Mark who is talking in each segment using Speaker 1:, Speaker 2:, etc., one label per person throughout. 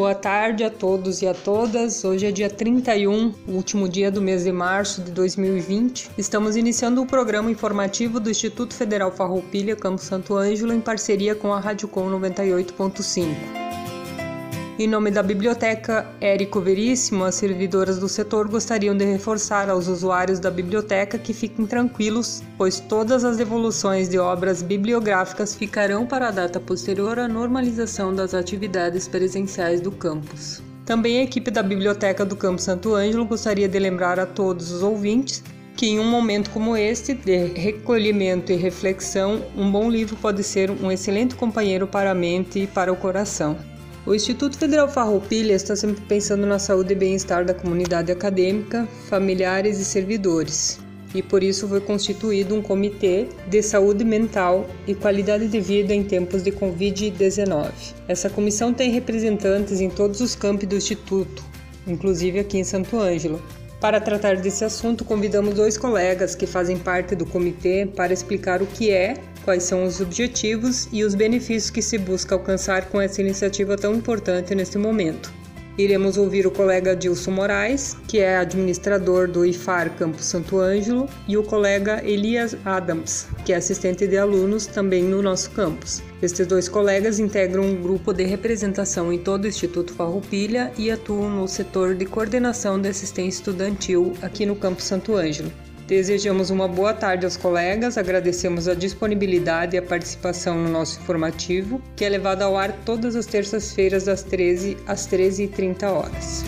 Speaker 1: Boa tarde a todos e a todas. Hoje é dia 31, último dia do mês de março de 2020. Estamos iniciando o programa informativo do Instituto Federal Farroupilha, Campo Santo Ângelo, em parceria com a Rádio Com 98.5. Em nome da Biblioteca Érico Veríssimo, as servidoras do setor gostariam de reforçar aos usuários da biblioteca que fiquem tranquilos, pois todas as devoluções de obras bibliográficas ficarão para a data posterior à normalização das atividades presenciais do campus. Também a equipe da Biblioteca do Campo Santo Ângelo gostaria de lembrar a todos os ouvintes que em um momento como este, de recolhimento e reflexão, um bom livro pode ser um excelente companheiro para a mente e para o coração. O Instituto Federal Farroupilha está sempre pensando na saúde e bem-estar da comunidade acadêmica, familiares e servidores, e por isso foi constituído um comitê de saúde mental e qualidade de vida em tempos de Covid-19. Essa comissão tem representantes em todos os campos do Instituto, inclusive aqui em Santo Ângelo. Para tratar desse assunto, convidamos dois colegas que fazem parte do comitê para explicar o que é quais são os objetivos e os benefícios que se busca alcançar com essa iniciativa tão importante neste momento. Iremos ouvir o colega Dilson Moraes, que é administrador do IFAR Campo Santo Ângelo, e o colega Elias Adams, que é assistente de alunos também no nosso campus. Estes dois colegas integram um grupo de representação em todo o Instituto Farroupilha e atuam no setor de coordenação de assistência estudantil aqui no Campo Santo Ângelo. Desejamos uma boa tarde aos colegas, agradecemos a disponibilidade e a participação no nosso informativo, que é levado ao ar todas as terças-feiras das 13 às 13h30 horas.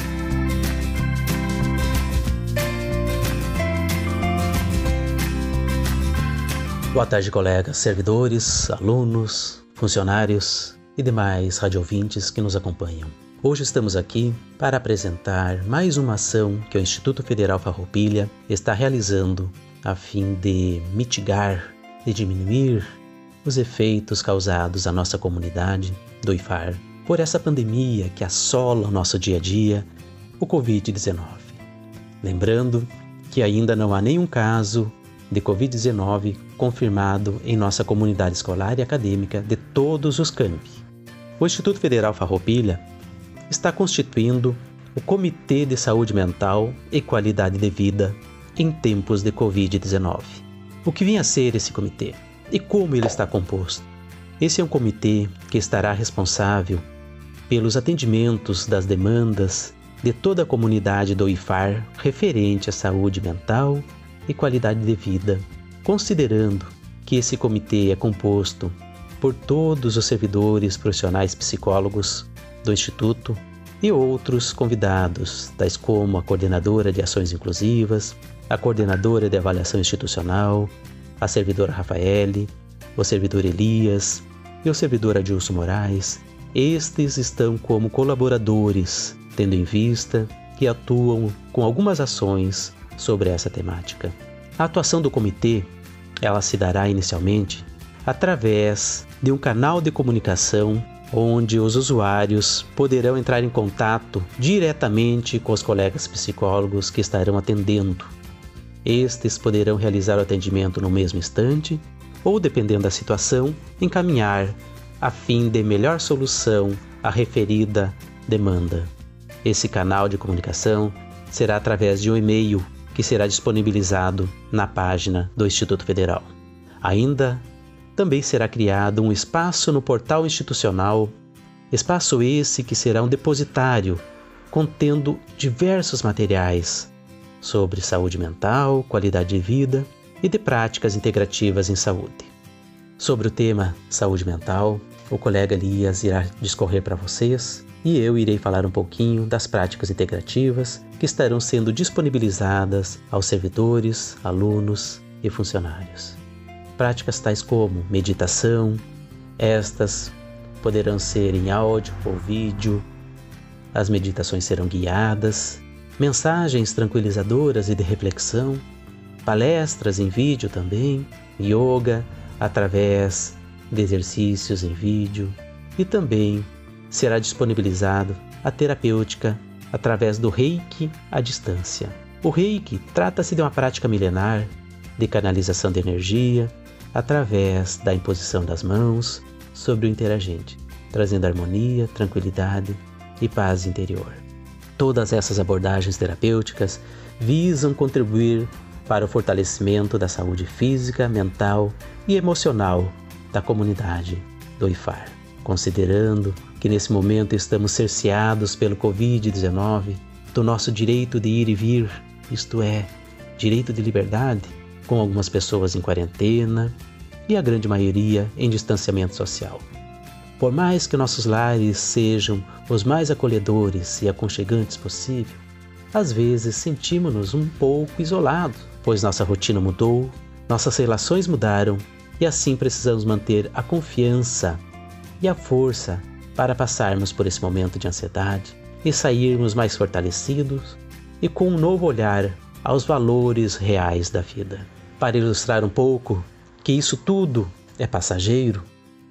Speaker 2: Boa tarde, colegas, servidores, alunos, funcionários e demais radiovintes que nos acompanham. Hoje estamos aqui para apresentar mais uma ação que o Instituto Federal Farroupilha está realizando a fim de mitigar e diminuir os efeitos causados à nossa comunidade do IFAR por essa pandemia que assola o nosso dia a dia, o Covid-19. Lembrando que ainda não há nenhum caso de Covid-19 confirmado em nossa comunidade escolar e acadêmica de todos os campi. O Instituto Federal Farroupilha está constituindo o Comitê de Saúde Mental e Qualidade de Vida em tempos de Covid-19. O que vem a ser esse comitê e como ele está composto? Esse é um comitê que estará responsável pelos atendimentos das demandas de toda a comunidade do IFAR referente à saúde mental e qualidade de vida, considerando que esse comitê é composto por todos os servidores profissionais psicólogos do Instituto e outros convidados, tais como a coordenadora de ações inclusivas, a coordenadora de avaliação institucional, a servidora Rafaele, o servidor Elias e o servidor Adilson Moraes. Estes estão como colaboradores, tendo em vista que atuam com algumas ações sobre essa temática. A atuação do comitê, ela se dará inicialmente através de um canal de comunicação onde os usuários poderão entrar em contato diretamente com os colegas psicólogos que estarão atendendo. Estes poderão realizar o atendimento no mesmo instante ou, dependendo da situação, encaminhar a fim de melhor solução à referida demanda. Esse canal de comunicação será através de um e-mail que será disponibilizado na página do Instituto Federal. Ainda também será criado um espaço no portal institucional, espaço esse que será um depositário contendo diversos materiais sobre saúde mental, qualidade de vida e de práticas integrativas em saúde. Sobre o tema saúde mental, o colega Elias irá discorrer para vocês e eu irei falar um pouquinho das práticas integrativas que estarão sendo disponibilizadas aos servidores, alunos e funcionários. Práticas tais como meditação, estas poderão ser em áudio ou vídeo, as meditações serão guiadas, mensagens tranquilizadoras e de reflexão, palestras em vídeo também, yoga através de exercícios em vídeo. E também será disponibilizado a terapêutica através do Reiki à distância. O Reiki trata-se de uma prática milenar de canalização de energia através da imposição das mãos sobre o interagente, trazendo harmonia, tranquilidade e paz interior. Todas essas abordagens terapêuticas visam contribuir para o fortalecimento da saúde física, mental e emocional da comunidade do IFAR. Considerando que nesse momento estamos cerceados pelo Covid-19 do nosso direito de ir e vir, isto é, direito de liberdade, com algumas pessoas em quarentena e a grande maioria em distanciamento social. Por mais que nossos lares sejam os mais acolhedores e aconchegantes possível, às vezes sentimos-nos um pouco isolados, pois nossa rotina mudou, nossas relações mudaram e assim precisamos manter a confiança e a força para passarmos por esse momento de ansiedade e sairmos mais fortalecidos e com um novo olhar aos valores reais da vida. Para ilustrar um pouco que isso tudo é passageiro,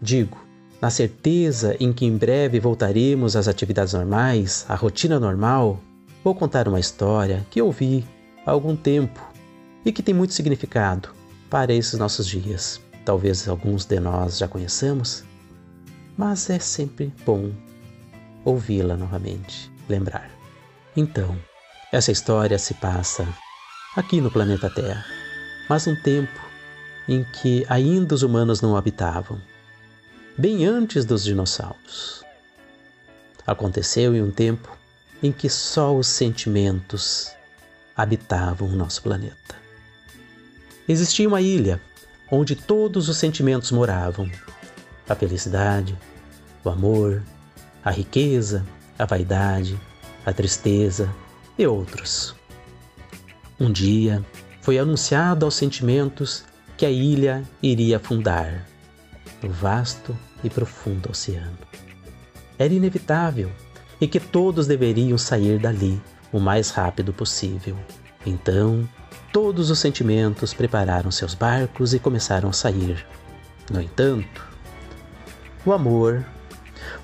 Speaker 2: digo, na certeza em que em breve voltaremos às atividades normais, à rotina normal, vou contar uma história que ouvi há algum tempo e que tem muito significado para esses nossos dias. Talvez alguns de nós já conheçamos, mas é sempre bom ouvi-la novamente, lembrar. Então, essa história se passa aqui no planeta Terra, mas um tempo em que ainda os humanos não habitavam, bem antes dos dinossauros. Aconteceu em um tempo em que só os sentimentos habitavam o nosso planeta. Existia uma ilha onde todos os sentimentos moravam: a felicidade, o amor, a riqueza, a vaidade, a tristeza e outros. Um dia foi anunciado aos sentimentos que a ilha iria afundar no vasto e profundo oceano. Era inevitável e que todos deveriam sair dali o mais rápido possível. Então, todos os sentimentos prepararam seus barcos e começaram a sair. No entanto, o amor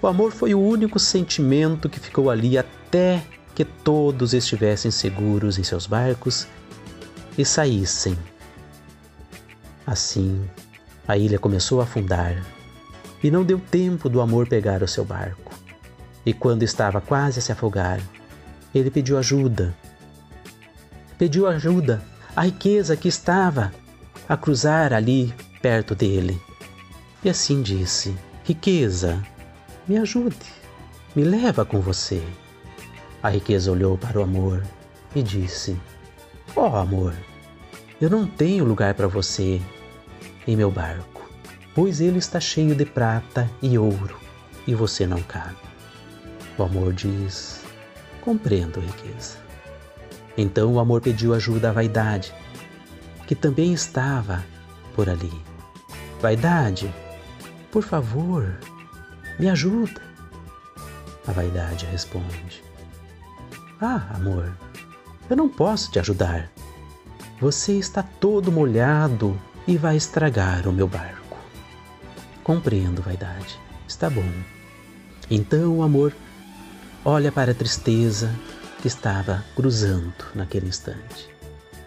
Speaker 2: o amor foi o único sentimento que ficou ali até que todos estivessem seguros em seus barcos e saíssem. Assim, a ilha começou a afundar e não deu tempo do amor pegar o seu barco. E quando estava quase a se afogar, ele pediu ajuda. Pediu ajuda à riqueza que estava a cruzar ali perto dele. E assim disse: Riqueza, me ajude, me leva com você. A riqueza olhou para o amor e disse: Ó oh, amor, eu não tenho lugar para você em meu barco, pois ele está cheio de prata e ouro e você não cabe. O amor diz: Compreendo, riqueza. Então o amor pediu ajuda à vaidade, que também estava por ali. Vaidade, por favor, me ajuda. A vaidade responde: Ah, amor, eu não posso te ajudar. Você está todo molhado e vai estragar o meu barco. Compreendo, vaidade. Está bom. Então o amor olha para a tristeza que estava cruzando naquele instante.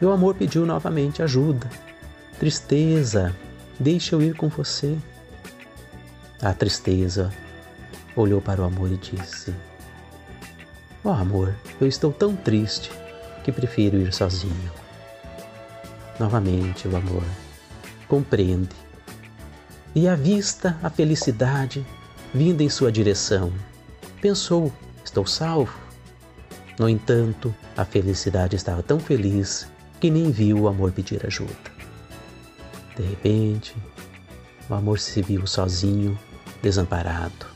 Speaker 2: E o amor pediu novamente ajuda. Tristeza, deixa eu ir com você. A tristeza olhou para o amor e disse: Ó oh, amor, eu estou tão triste que prefiro ir sozinho. Novamente o amor compreende e avista a felicidade vinda em sua direção. Pensou: estou salvo. No entanto, a felicidade estava tão feliz que nem viu o amor pedir ajuda. De repente, o amor se viu sozinho desamparado.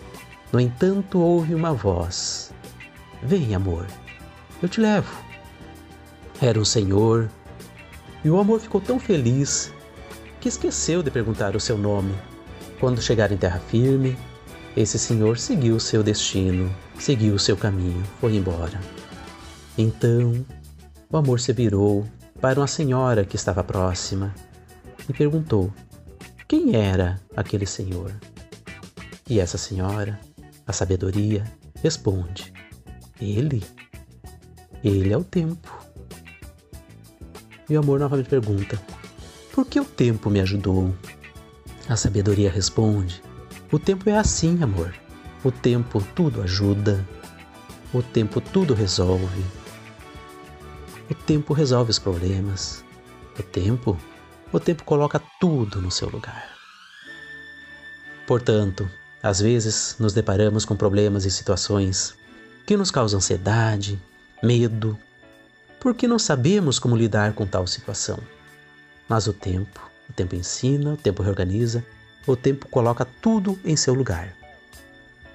Speaker 2: No entanto, houve uma voz: Vem, amor, eu te levo. Era um senhor, e o amor ficou tão feliz que esqueceu de perguntar o seu nome. Quando chegaram em terra firme, esse senhor seguiu seu destino, seguiu seu caminho, foi embora. Então, o amor se virou para uma senhora que estava próxima e perguntou: quem era aquele senhor? E essa senhora, a sabedoria, responde: Ele? Ele é o tempo. E o amor novamente pergunta: Por que o tempo me ajudou? A sabedoria responde: O tempo é assim, amor. O tempo tudo ajuda. O tempo tudo resolve. O tempo resolve os problemas. O tempo, o tempo coloca tudo no seu lugar. Portanto, às vezes nos deparamos com problemas e situações que nos causam ansiedade, medo, porque não sabemos como lidar com tal situação. Mas o tempo, o tempo ensina, o tempo reorganiza, o tempo coloca tudo em seu lugar.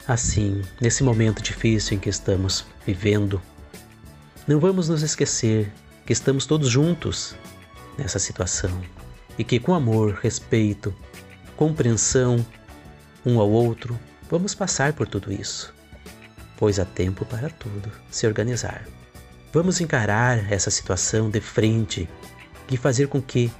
Speaker 2: Assim, nesse momento difícil em que estamos vivendo, não vamos nos esquecer que estamos todos juntos nessa situação e que com amor, respeito, compreensão um ao outro, vamos passar por tudo isso, pois há tempo para tudo se organizar. Vamos encarar essa situação de frente e fazer com que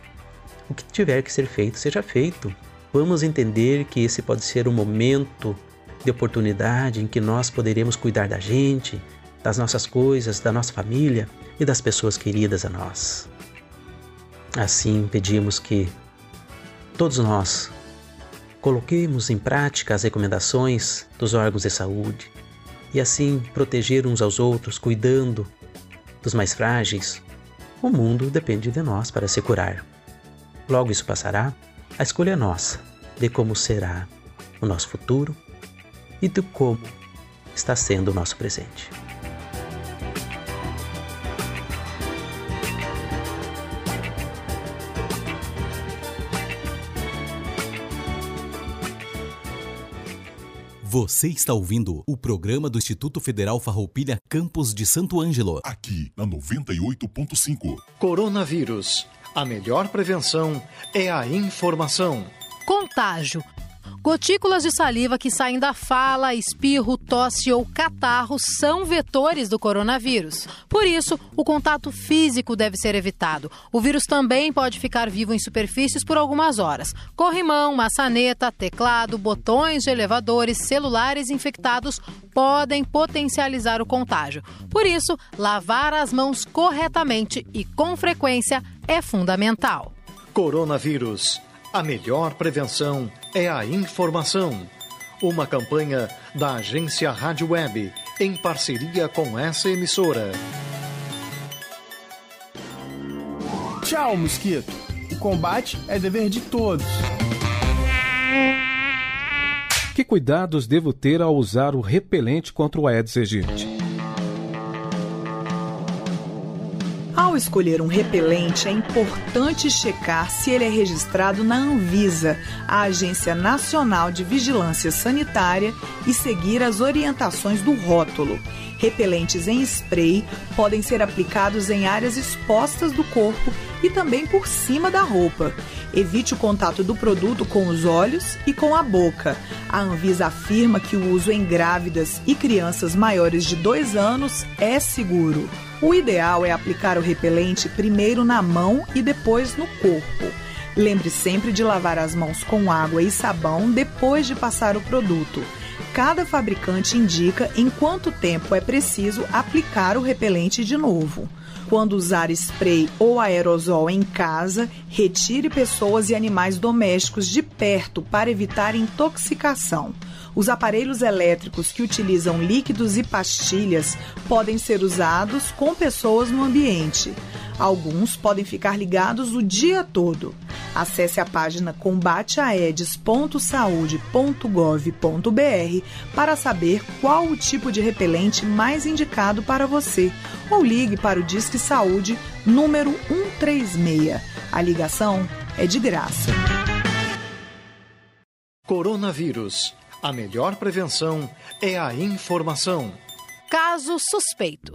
Speaker 2: o que tiver que ser feito seja feito. Vamos entender que esse pode ser um momento de oportunidade em que nós poderemos cuidar da gente, das nossas coisas, da nossa família e das pessoas queridas a nós. Assim, pedimos que todos nós Coloquemos em prática as recomendações dos órgãos de saúde e assim proteger uns aos outros, cuidando dos mais frágeis. O mundo depende de nós para se curar. Logo isso passará, a escolha é nossa de como será o nosso futuro e de como está sendo o nosso presente.
Speaker 3: Você está ouvindo o programa do Instituto Federal Farroupilha Campos de Santo Ângelo.
Speaker 4: Aqui na 98.5.
Speaker 5: Coronavírus. A melhor prevenção é a informação.
Speaker 6: Contágio Gotículas de saliva que saem da fala, espirro, tosse ou catarro são vetores do coronavírus. Por isso, o contato físico deve ser evitado. O vírus também pode ficar vivo em superfícies por algumas horas. Corrimão, maçaneta, teclado, botões de elevadores, celulares infectados podem potencializar o contágio. Por isso, lavar as mãos corretamente e com frequência é fundamental.
Speaker 5: Coronavírus. A melhor prevenção é a informação. Uma campanha da agência Rádio Web, em parceria com essa emissora.
Speaker 7: Tchau, mosquito. O combate é dever de todos.
Speaker 8: Que cuidados devo ter ao usar o repelente contra o Aedes aegypti?
Speaker 9: Escolher um repelente, é importante checar se ele é registrado na Anvisa, a Agência Nacional de Vigilância Sanitária, e seguir as orientações do rótulo. Repelentes em spray podem ser aplicados em áreas expostas do corpo e também por cima da roupa. Evite o contato do produto com os olhos e com a boca. A Anvisa afirma que o uso em grávidas e crianças maiores de 2 anos é seguro. O ideal é aplicar o repelente primeiro na mão e depois no corpo. Lembre sempre de lavar as mãos com água e sabão depois de passar o produto. Cada fabricante indica em quanto tempo é preciso aplicar o repelente de novo. Quando usar spray ou aerosol em casa, retire pessoas e animais domésticos de perto para evitar intoxicação. Os aparelhos elétricos que utilizam líquidos e pastilhas podem ser usados com pessoas no ambiente. Alguns podem ficar ligados o dia todo. Acesse a página combateaedes.saude.gov.br para saber qual o tipo de repelente mais indicado para você ou ligue para o Disque Saúde número 136. A ligação é de graça.
Speaker 5: Coronavírus. A melhor prevenção é a informação.
Speaker 6: Caso suspeito.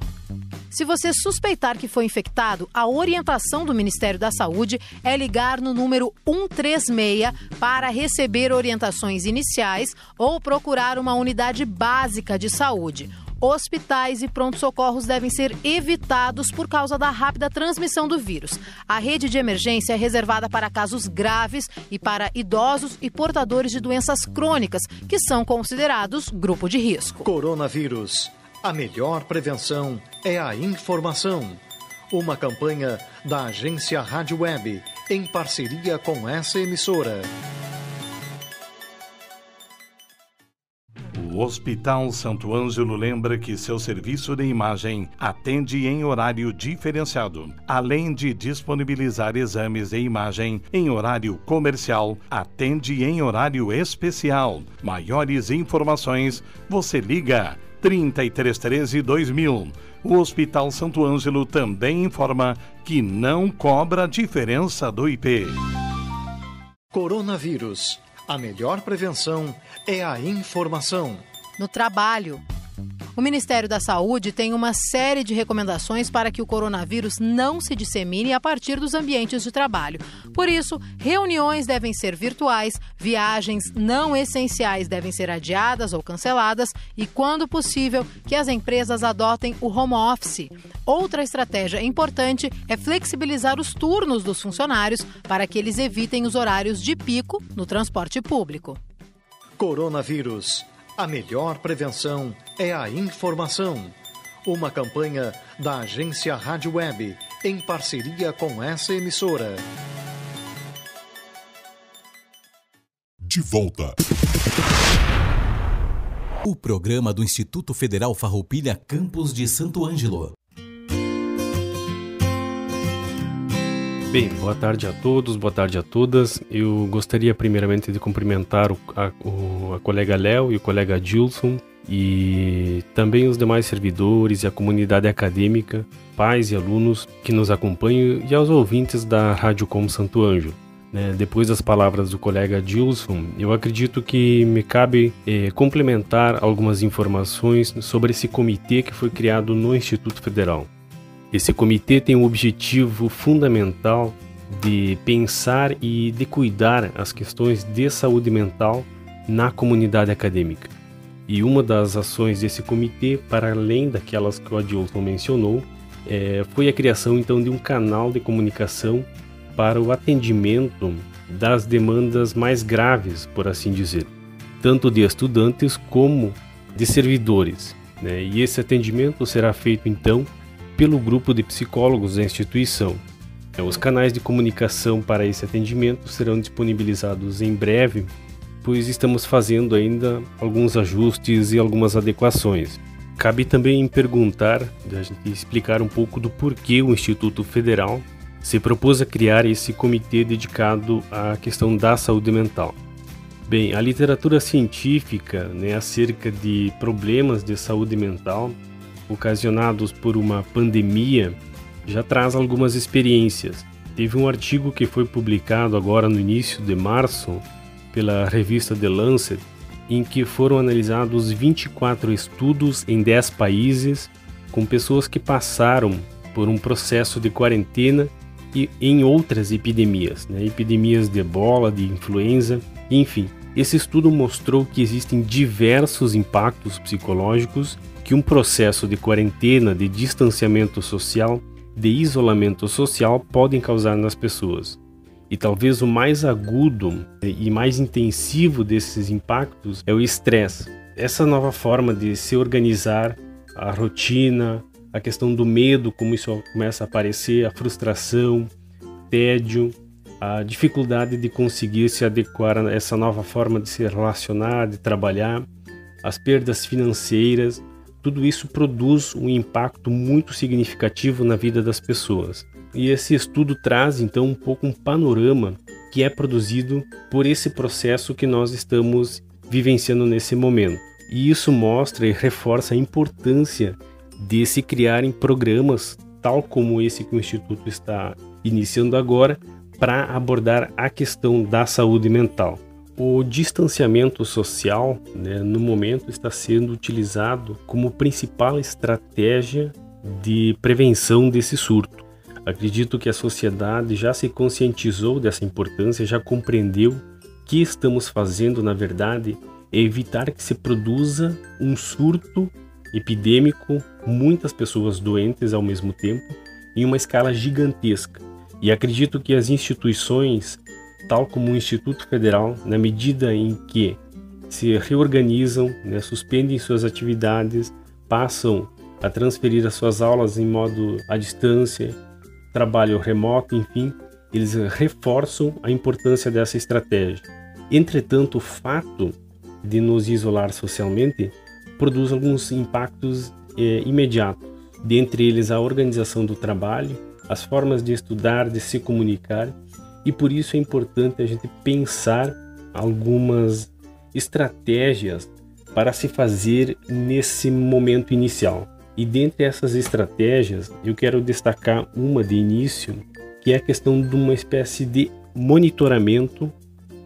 Speaker 6: Se você suspeitar que foi infectado, a orientação do Ministério da Saúde é ligar no número 136 para receber orientações iniciais ou procurar uma unidade básica de saúde. Hospitais e pronto-socorros devem ser evitados por causa da rápida transmissão do vírus. A rede de emergência é reservada para casos graves e para idosos e portadores de doenças crônicas, que são considerados grupo de risco.
Speaker 5: Coronavírus. A melhor prevenção é a informação. Uma campanha da agência Rádio Web, em parceria com essa emissora.
Speaker 10: O Hospital Santo Ângelo lembra que seu serviço de imagem atende em horário diferenciado. Além de disponibilizar exames de imagem em horário comercial, atende em horário especial. Maiores informações, você liga 3313 2000. O Hospital Santo Ângelo também informa que não cobra diferença do IP.
Speaker 5: Coronavírus. A melhor prevenção é a informação.
Speaker 6: No trabalho. O Ministério da Saúde tem uma série de recomendações para que o coronavírus não se dissemine a partir dos ambientes de trabalho. Por isso, reuniões devem ser virtuais, viagens não essenciais devem ser adiadas ou canceladas e, quando possível, que as empresas adotem o home office. Outra estratégia importante é flexibilizar os turnos dos funcionários para que eles evitem os horários de pico no transporte público.
Speaker 5: Coronavírus. A melhor prevenção é a informação. Uma campanha da agência Rádio Web, em parceria com essa emissora.
Speaker 4: De volta.
Speaker 3: O programa do Instituto Federal Farroupilha Campos de Santo Ângelo.
Speaker 11: Bem, boa tarde a todos, boa tarde a todas. Eu gostaria primeiramente de cumprimentar o, a, o, a colega Léo e o colega Gilson e também os demais servidores e a comunidade acadêmica, pais e alunos que nos acompanham e aos ouvintes da Rádio Com Santo Anjo. Né, depois das palavras do colega Gilson, eu acredito que me cabe eh, complementar algumas informações sobre esse comitê que foi criado no Instituto Federal. Esse comitê tem o objetivo fundamental de pensar e de cuidar as questões de saúde mental na comunidade acadêmica. E uma das ações desse comitê, para além daquelas que o Adilson mencionou, é, foi a criação então de um canal de comunicação para o atendimento das demandas mais graves, por assim dizer, tanto de estudantes como de servidores. Né? E esse atendimento será feito então pelo grupo de psicólogos da instituição. É, os canais de comunicação para esse atendimento serão disponibilizados em breve, pois estamos fazendo ainda alguns ajustes e algumas adequações. Cabe também perguntar, a gente explicar um pouco do porquê o Instituto Federal se propôs a criar esse comitê dedicado à questão da saúde mental. Bem, a literatura científica né, acerca de problemas de saúde mental ocasionados por uma pandemia já traz algumas experiências. Teve um artigo que foi publicado agora no início de março pela revista The Lancet, em que foram analisados 24 estudos em 10 países com pessoas que passaram por um processo de quarentena e em outras epidemias, né? epidemias de ebola, de influenza, enfim. Esse estudo mostrou que existem diversos impactos psicológicos que um processo de quarentena, de distanciamento social, de isolamento social podem causar nas pessoas. E talvez o mais agudo e mais intensivo desses impactos é o estresse. Essa nova forma de se organizar, a rotina, a questão do medo, como isso começa a aparecer, a frustração, tédio, a dificuldade de conseguir se adequar a essa nova forma de se relacionar, de trabalhar, as perdas financeiras, tudo isso produz um impacto muito significativo na vida das pessoas. E esse estudo traz então um pouco um panorama que é produzido por esse processo que nós estamos vivenciando nesse momento. E isso mostra e reforça a importância de se criarem programas tal como esse que o Instituto está iniciando agora para abordar a questão da saúde mental. O distanciamento social, né, no momento, está sendo utilizado como principal estratégia de prevenção desse surto. Acredito que a sociedade já se conscientizou dessa importância, já compreendeu que estamos fazendo, na verdade, é evitar que se produza um surto epidêmico, muitas pessoas doentes ao mesmo tempo, em uma escala gigantesca. E acredito que as instituições, tal como o Instituto Federal, na medida em que se reorganizam, né, suspendem suas atividades, passam a transferir as suas aulas em modo à distância, trabalho remoto, enfim, eles reforçam a importância dessa estratégia. Entretanto, o fato de nos isolar socialmente produz alguns impactos eh, imediatos, dentre eles a organização do trabalho, as formas de estudar, de se comunicar, e por isso é importante a gente pensar algumas estratégias para se fazer nesse momento inicial. E dentre essas estratégias, eu quero destacar uma de início, que é a questão de uma espécie de monitoramento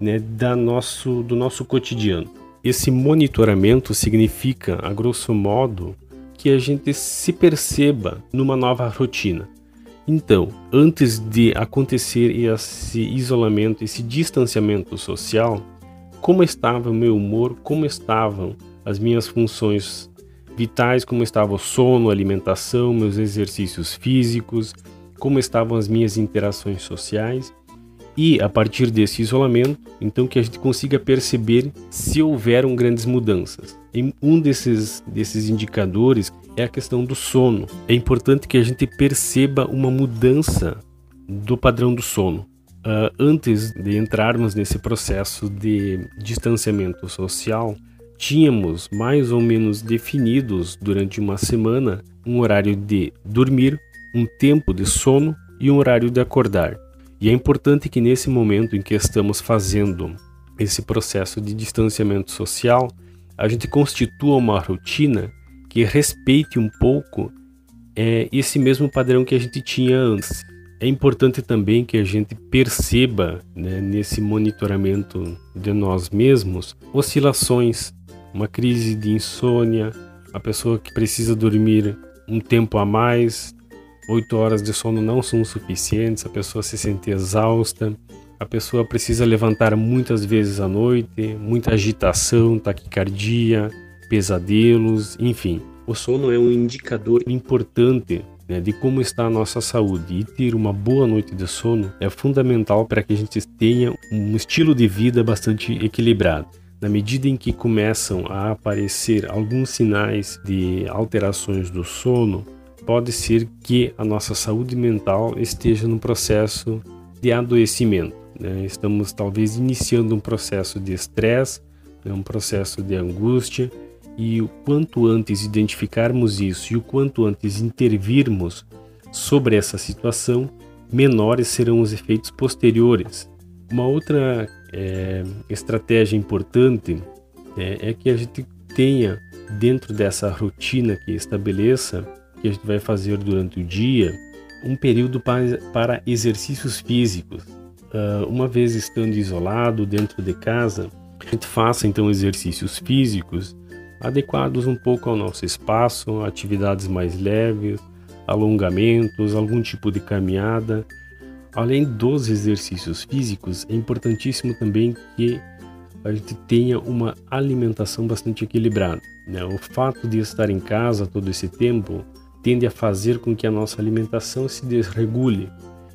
Speaker 11: né, da nosso, do nosso cotidiano. Esse monitoramento significa, a grosso modo, que a gente se perceba numa nova rotina. Então, antes de acontecer esse isolamento, esse distanciamento social, como estava o meu humor, como estavam as minhas funções vitais, como estava o sono, alimentação, meus exercícios físicos, como estavam as minhas interações sociais e a partir desse isolamento, então que a gente consiga perceber se houveram grandes mudanças. Um desses, desses indicadores é a questão do sono. É importante que a gente perceba uma mudança do padrão do sono. Uh, antes de entrarmos nesse processo de distanciamento social, tínhamos mais ou menos definidos durante uma semana um horário de dormir, um tempo de sono e um horário de acordar. E é importante que nesse momento em que estamos fazendo esse processo de distanciamento social, a gente constitua uma rotina que respeite um pouco é, esse mesmo padrão que a gente tinha antes. É importante também que a gente perceba né, nesse monitoramento de nós mesmos oscilações, uma crise de insônia, a pessoa que precisa dormir um tempo a mais, Oito horas de sono não são suficientes, a pessoa se sente exausta, a pessoa precisa levantar muitas vezes à noite, muita agitação, taquicardia, pesadelos, enfim. O sono é um indicador importante né, de como está a nossa saúde e ter uma boa noite de sono é fundamental para que a gente tenha um estilo de vida bastante equilibrado. Na medida em que começam a aparecer alguns sinais de alterações do sono, pode ser que a nossa saúde mental esteja no processo de adoecimento. Né? Estamos talvez iniciando um processo de estresse, né? um processo de angústia, e o quanto antes identificarmos isso e o quanto antes intervirmos sobre essa situação, menores serão os efeitos posteriores. Uma outra é, estratégia importante é, é que a gente tenha dentro dessa rotina que estabeleça que a gente vai fazer durante o dia, um período para, exercícios físicos. Uh, uma vez estando isolado dentro de casa, a gente faça então exercícios físicos adequados um pouco ao nosso espaço, atividades mais leves, alongamentos, algum tipo de caminhada. Além dos exercícios físicos, é importantíssimo também que a gente tenha uma alimentação bastante equilibrada. Né? O fato de estar em casa todo esse tempo tende a fazer com que a nossa alimentação se desregule.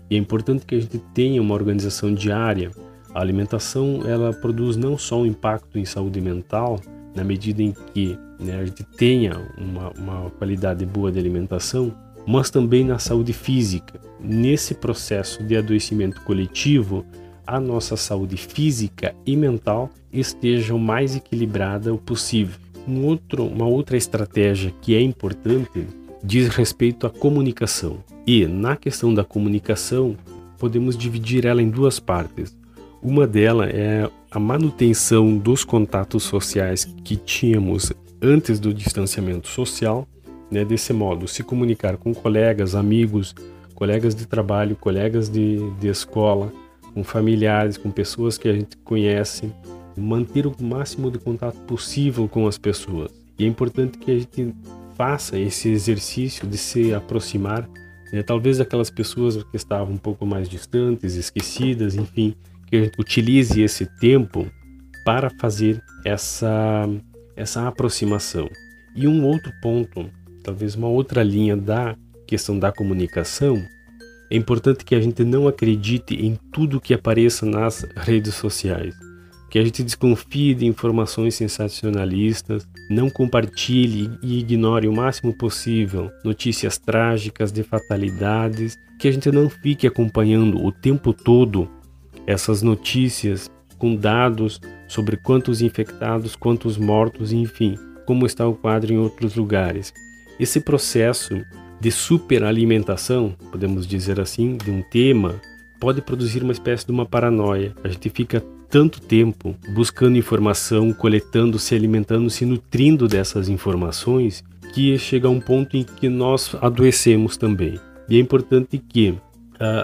Speaker 11: E é importante que a gente tenha uma organização diária. A alimentação ela produz não só um impacto em saúde mental, na medida em que né, a gente tenha uma, uma qualidade boa de alimentação, mas também na saúde física. Nesse processo de adoecimento coletivo, a nossa saúde física e mental estejam mais equilibrada o possível. Um outro, uma outra estratégia que é importante diz respeito à comunicação. E na questão da comunicação, podemos dividir ela em duas partes. Uma delas é a manutenção dos contatos sociais que tínhamos antes do distanciamento social, né? desse modo, se comunicar com colegas, amigos, colegas de trabalho, colegas de, de escola, com familiares, com pessoas que a gente conhece, manter o máximo de contato possível com as pessoas. E é importante que a gente faça esse exercício de se aproximar, né, talvez aquelas pessoas que estavam um pouco mais distantes, esquecidas, enfim, que utilize esse tempo para fazer essa, essa aproximação. E um outro ponto, talvez uma outra linha da questão da comunicação, é importante que a gente não acredite em tudo que apareça nas redes sociais que a gente desconfie de informações sensacionalistas, não compartilhe e ignore o máximo possível notícias trágicas de fatalidades, que a gente não fique acompanhando o tempo todo essas notícias com dados sobre quantos infectados, quantos mortos, enfim, como está o quadro em outros lugares. Esse processo de superalimentação, podemos dizer assim, de um tema, pode produzir uma espécie de uma paranoia. A gente fica tanto tempo buscando informação, coletando, se alimentando, se nutrindo dessas informações, que chega a um ponto em que nós adoecemos também. E é importante que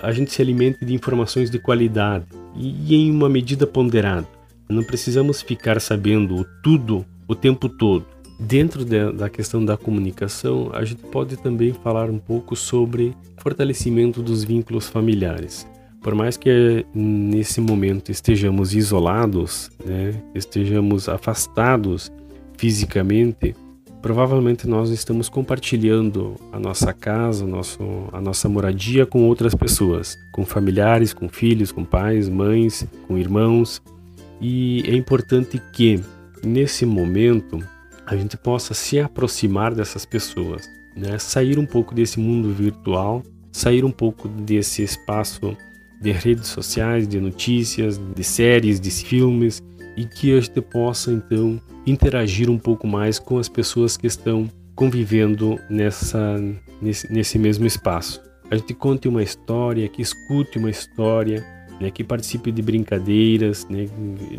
Speaker 11: a gente se alimente de informações de qualidade e, em uma medida ponderada. Não precisamos ficar sabendo tudo o tempo todo. Dentro de, da questão da comunicação, a gente pode também falar um pouco sobre fortalecimento dos vínculos familiares. Por mais que nesse momento estejamos isolados, né, estejamos afastados fisicamente, provavelmente nós estamos compartilhando a nossa casa, nosso, a nossa moradia com outras pessoas, com familiares, com filhos, com pais, mães, com irmãos. E é importante que nesse momento a gente possa se aproximar dessas pessoas, né? sair um pouco desse mundo virtual, sair um pouco desse espaço de redes sociais, de notícias, de séries, de filmes e que a gente possa então interagir um pouco mais com as pessoas que estão convivendo nessa nesse, nesse mesmo espaço. A gente conte uma história, que escute uma história, né, que participe de brincadeiras, né,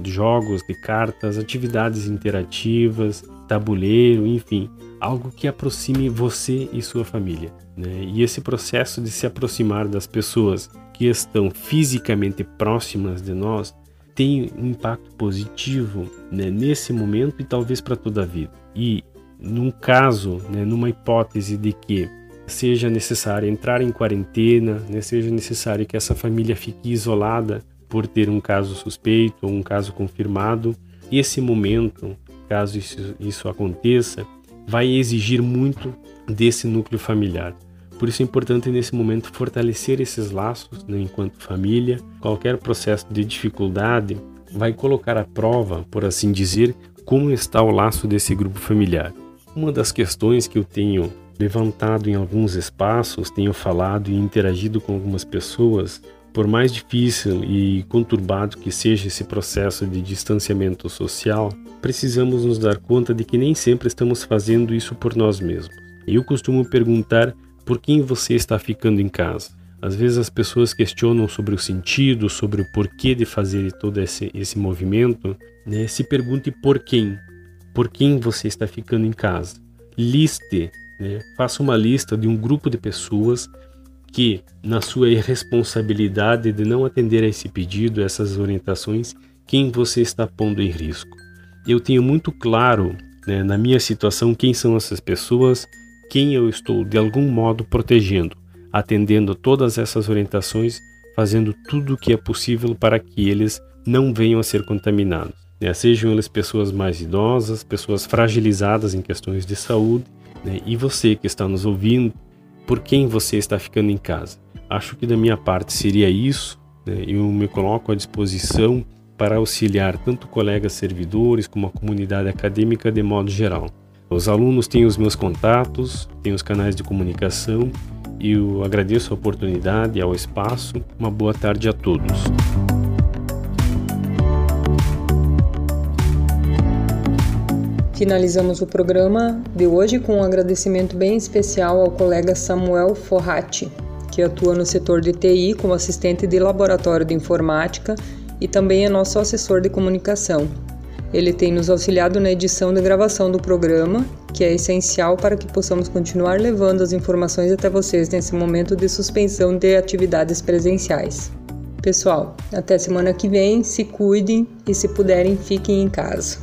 Speaker 11: de jogos, de cartas, atividades interativas, tabuleiro, enfim, algo que aproxime você e sua família. Né? E esse processo de se aproximar das pessoas que estão fisicamente próximas de nós tem um impacto positivo né, nesse momento e talvez para toda a vida. E num caso, né, numa hipótese de que seja necessário entrar em quarentena, né, seja necessário que essa família fique isolada por ter um caso suspeito ou um caso confirmado, esse momento, caso isso, isso aconteça, vai exigir muito desse núcleo familiar. Por isso é importante nesse momento fortalecer esses laços né, enquanto família. Qualquer processo de dificuldade vai colocar à prova, por assim dizer, como está o laço desse grupo familiar. Uma das questões que eu tenho levantado em alguns espaços, tenho falado e interagido com algumas pessoas, por mais difícil e conturbado que seja esse processo de distanciamento social, precisamos nos dar conta de que nem sempre estamos fazendo isso por nós mesmos. Eu costumo perguntar por quem você está ficando em casa. Às vezes as pessoas questionam sobre o sentido, sobre o porquê de fazer todo esse, esse movimento. Né? Se pergunte por quem. Por quem você está ficando em casa. Liste, né? faça uma lista de um grupo de pessoas que, na sua irresponsabilidade de não atender a esse pedido, essas orientações, quem você está pondo em risco. Eu tenho muito claro né, na minha situação quem são essas pessoas quem eu estou de algum modo protegendo, atendendo todas essas orientações, fazendo tudo o que é possível para que eles não venham a ser contaminados. Né? Sejam eles pessoas mais idosas, pessoas fragilizadas em questões de saúde, né? e você que está nos ouvindo, por quem você está ficando em casa. Acho que da minha parte seria isso. Né? Eu me coloco à disposição para auxiliar tanto colegas servidores como a comunidade acadêmica de modo geral. Os alunos têm os meus contatos, têm os canais de comunicação e eu agradeço a oportunidade e ao espaço. Uma boa tarde a todos.
Speaker 1: Finalizamos o programa de hoje com um agradecimento bem especial ao colega Samuel Forratti, que atua no setor de TI como assistente de laboratório de informática e também é nosso assessor de comunicação. Ele tem nos auxiliado na edição e gravação do programa, que é essencial para que possamos continuar levando as informações até vocês nesse momento de suspensão de atividades presenciais. Pessoal, até semana que vem, se cuidem e se puderem, fiquem em casa.